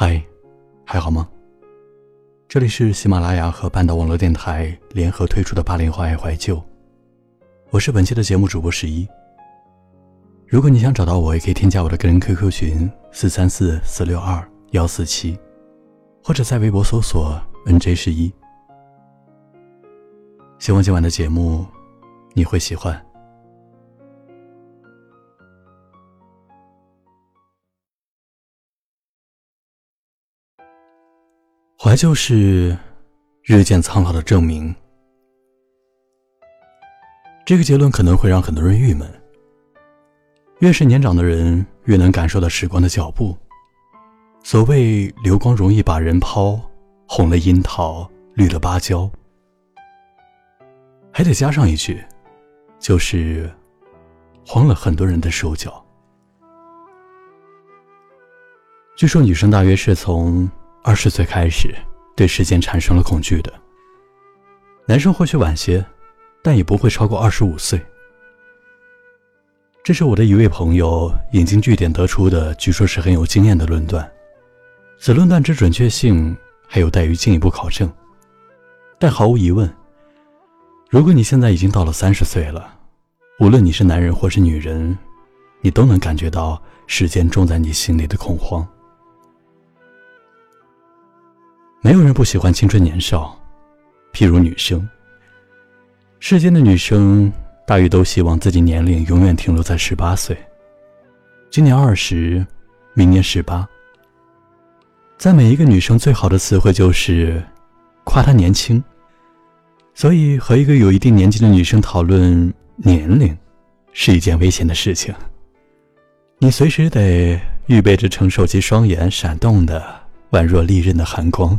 嗨，还好吗？这里是喜马拉雅和半岛网络电台联合推出的八零后爱怀旧，我是本期的节目主播十一。如果你想找到我，也可以添加我的个人 QQ 群四三四四六二幺四七，或者在微博搜索 NJ 十一。希望今晚的节目你会喜欢。怀旧是日渐苍老的证明。这个结论可能会让很多人郁闷。越是年长的人，越能感受到时光的脚步。所谓“流光容易把人抛，红了樱桃，绿了芭蕉”，还得加上一句，就是慌了很多人的手脚。据说，女生大约是从二十岁开始对时间产生了恐惧的。男生或许晚些，但也不会超过二十五岁。这是我的一位朋友引经据典得出的，据说是很有经验的论断。此论断之准确性还有待于进一步考证。但毫无疑问，如果你现在已经到了三十岁了，无论你是男人或是女人，你都能感觉到时间种在你心里的恐慌。没有人不喜欢青春年少，譬如女生。世间的女生。大约都希望自己年龄永远停留在十八岁。今年二十，明年十八。在每一个女生最好的词汇就是夸她年轻。所以和一个有一定年纪的女生讨论年龄，是一件危险的事情。你随时得预备着承受其双眼闪动的宛若利刃的寒光。《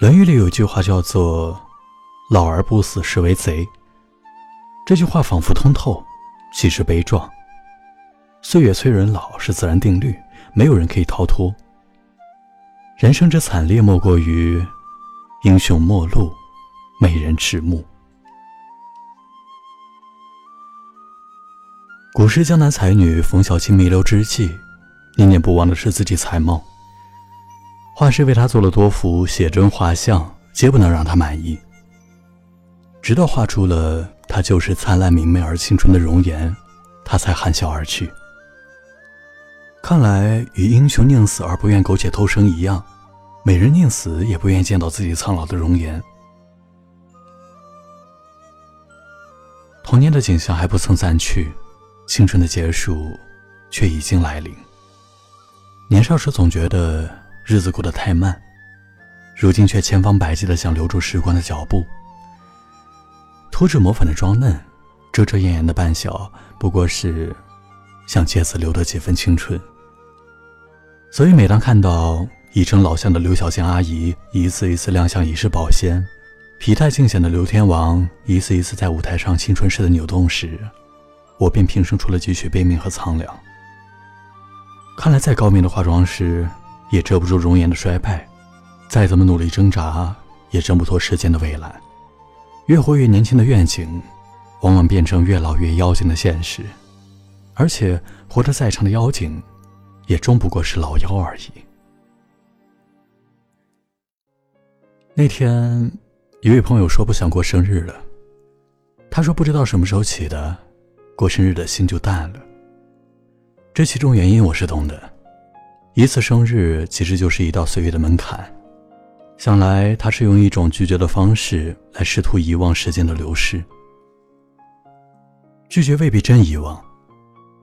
论语》里有句话叫做“老而不死，是为贼”。这句话仿佛通透，其实悲壮。岁月催人老是自然定律，没有人可以逃脱。人生之惨烈，莫过于英雄末路，美人迟暮。古时江南才女冯小青弥留之际，念念不忘的是自己才貌。画师为她做了多幅写真画像，皆不能让她满意。直到画出了她就是灿烂明媚而青春的容颜，她才含笑而去。看来与英雄宁死而不愿苟且偷生一样，美人宁死也不愿见到自己苍老的容颜。童年的景象还不曾散去，青春的结束却已经来临。年少时总觉得。日子过得太慢，如今却千方百计的想留住时光的脚步。涂脂抹粉的装嫩，遮遮掩掩的扮小，不过是想借此留得几分青春。所以每当看到已成老相的刘小健阿姨一次一次亮相已是保鲜，疲态尽显的刘天王一次一次在舞台上青春似的扭动时，我便平生出了几许悲悯和苍凉。看来再高明的化妆师。也遮不住容颜的衰败，再怎么努力挣扎，也挣不脱时间的围栏。越活越年轻的愿景，往往变成越老越妖精的现实。而且，活得再长的妖精，也终不过是老妖而已。那天，一位朋友说不想过生日了。他说不知道什么时候起的，过生日的心就淡了。这其中原因我是懂的。一次生日其实就是一道岁月的门槛，想来他是用一种拒绝的方式来试图遗忘时间的流逝。拒绝未必真遗忘，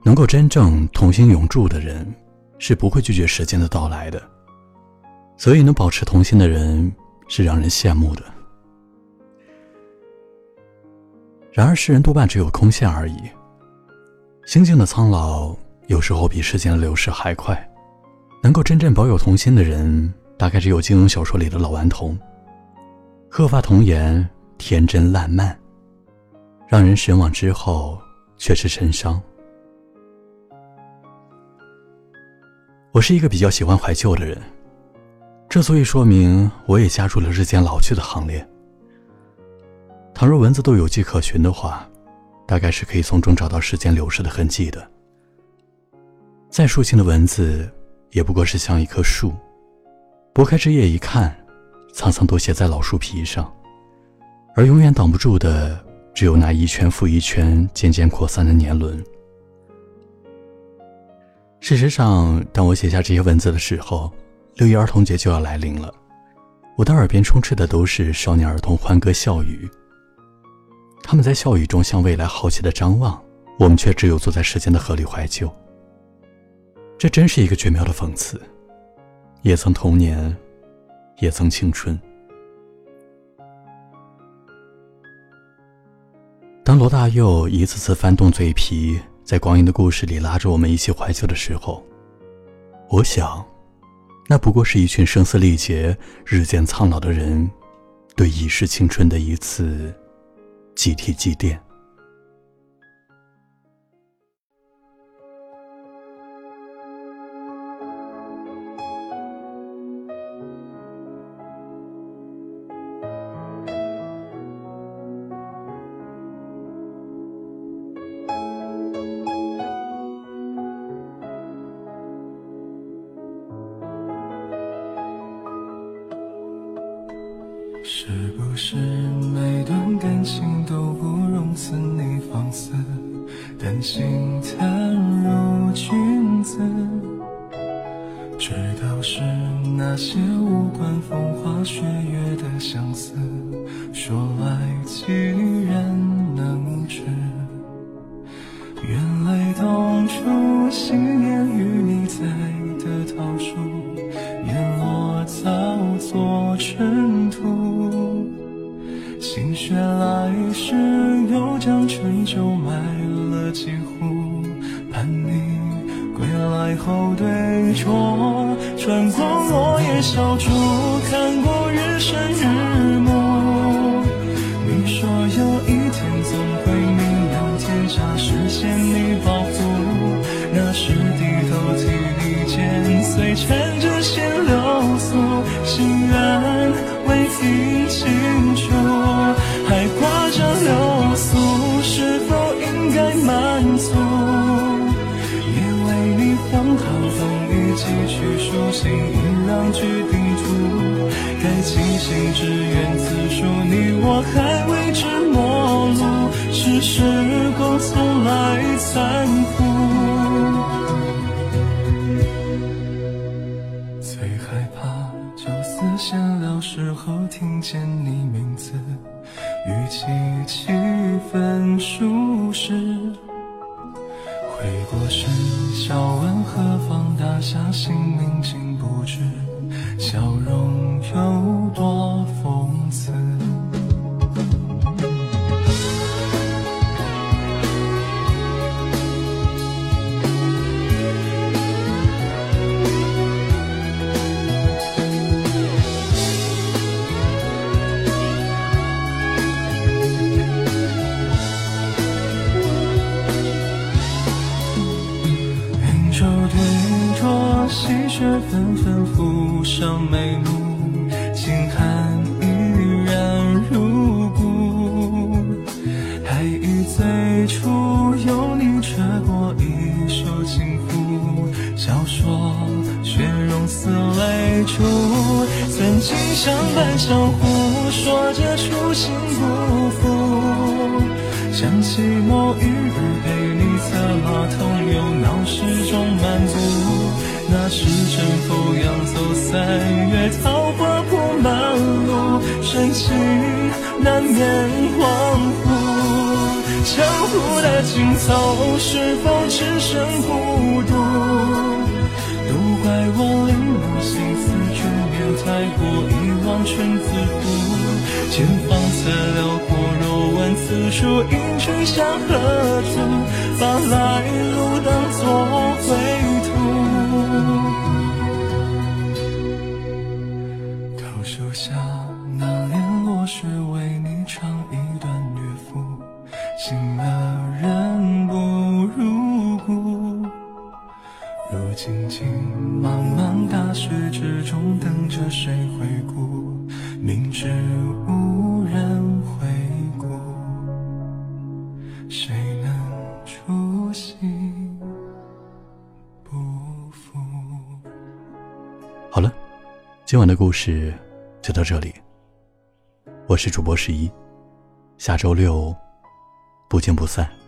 能够真正童心永驻的人，是不会拒绝时间的到来的。所以能保持童心的人是让人羡慕的。然而世人多半只有空线而已。心境的苍老，有时候比时间的流逝还快。能够真正保有童心的人，大概只有金庸小说里的老顽童。鹤发童颜，天真烂漫，让人神往之后却是神伤。我是一个比较喜欢怀旧的人，这足以说明我也加入了日渐老去的行列。倘若文字都有迹可循的话，大概是可以从中找到时间流逝的痕迹的。再抒情的文字。也不过是像一棵树，拨开枝叶一看，苍苍都写在老树皮上，而永远挡不住的，只有那一圈复一圈渐渐扩散的年轮。事实上，当我写下这些文字的时候，六一儿童节就要来临了，我的耳边充斥的都是少年儿童欢歌笑语。他们在笑语中向未来好奇的张望，我们却只有坐在时间的河里怀旧。这真是一个绝妙的讽刺，也曾童年，也曾青春。当罗大佑一次次翻动嘴皮，在光阴的故事里拉着我们一起怀旧的时候，我想，那不过是一群声嘶力竭、日渐苍老的人，对已逝青春的一次集体祭奠。雪来时，又将春酒埋了几壶，盼你归来后对酌。穿过落叶小筑，去书信，一两句叮嘱。该庆幸只愿字数，你我还未知陌路，是时光从来残酷。最害怕酒肆闲聊时候听见你名字。语气气氛舒适，回过神，笑问何方大侠姓名，竟不知，笑容有多讽刺。雪纷纷浮上眉目，轻寒依然如故。还忆最初有你吹过一袖轻拂，笑说雪融似泪珠。曾经相伴相护，说着初心不负。想起某一日陪你策马同游，闹市中漫步。那时正逢扬走三月桃花铺满路深情难免恍惚江湖的尽头是否只剩孤独？都怪我领悟心思眷恋太过以忘川自渡前方的辽阔若问此处应去向何处把来路当作归途路。今晚的故事就到这里我是主播十一下周六不见不散。